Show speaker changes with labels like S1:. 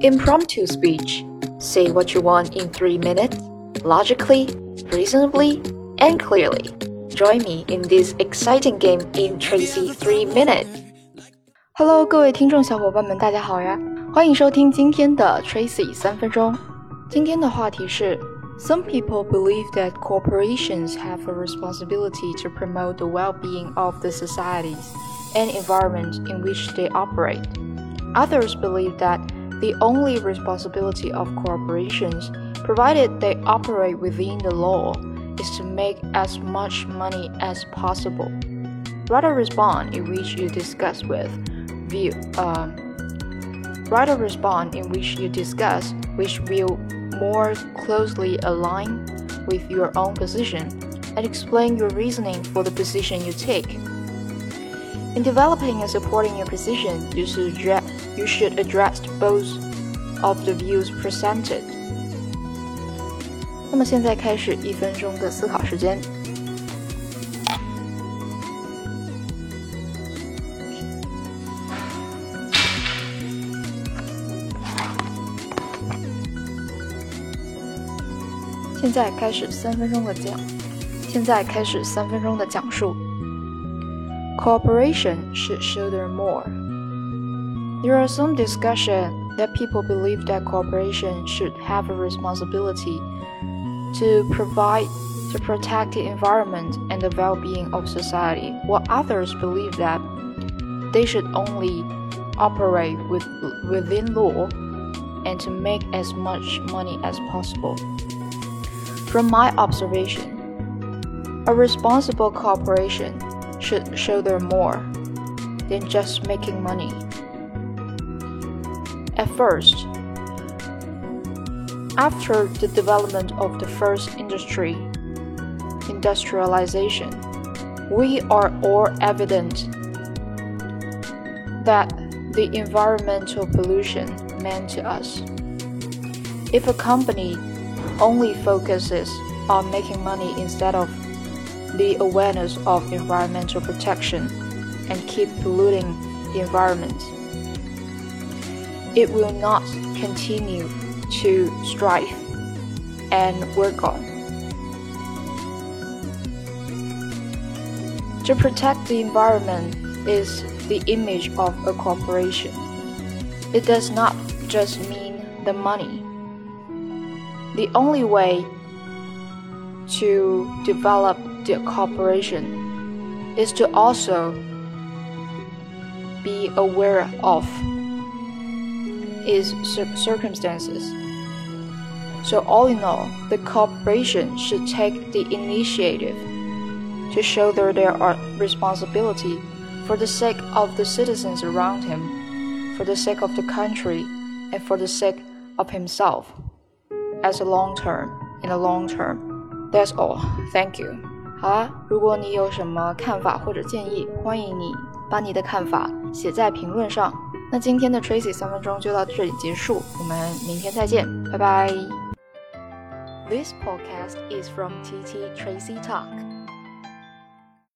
S1: Impromptu speech. Say what you want in three minutes, logically, reasonably, and clearly. Join me in this exciting game in Tracy Three Minutes.
S2: Hello，各位听众小伙伴们，大家好呀！欢迎收听今天的 Tracy 三分钟。今天的话题是：Some people believe that corporations have a responsibility to promote the well-being of the societies and environment in which they operate. Others believe that the only responsibility of corporations, provided they operate within the law, is to make as much money as possible. Write a response in which you discuss with view. Um, write a response in which you discuss which will more closely align with your own position and explain your reasoning for the position you take. In developing and supporting your position, you should you should address both of the views presented. 那么现在开始一分钟的思考时间。现在开始三分钟的讲，现在开始三分钟的讲述。Cooperation should shoulder more. There are some discussion that people believe that corporations should have a responsibility to provide to protect the environment and the well-being of society, while others believe that they should only operate with, within law and to make as much money as possible. From my observation, a responsible corporation should show shoulder more than just making money. At first, after the development of the first industry, industrialization, we are all evident that the environmental pollution meant to us. If a company only focuses on making money instead of the awareness of environmental protection and keep polluting the environment. It will not continue to strive and work on. To protect the environment is the image of a corporation. It does not just mean the money. The only way to develop the corporation is to also be aware of its circumstances. So, all in all, the corporation should take the initiative to shoulder their responsibility for the sake of the citizens around him, for the sake of the country, and for the sake of himself as a long term, in a long term. That's all. Thank you. 好啊，如果你有什么看法或者建议，欢迎你把你的看法写在评论上。 那今天的 Tracy 三分钟就到这里结束，我们明天再见，拜拜。This podcast is from TT Tracy Talk.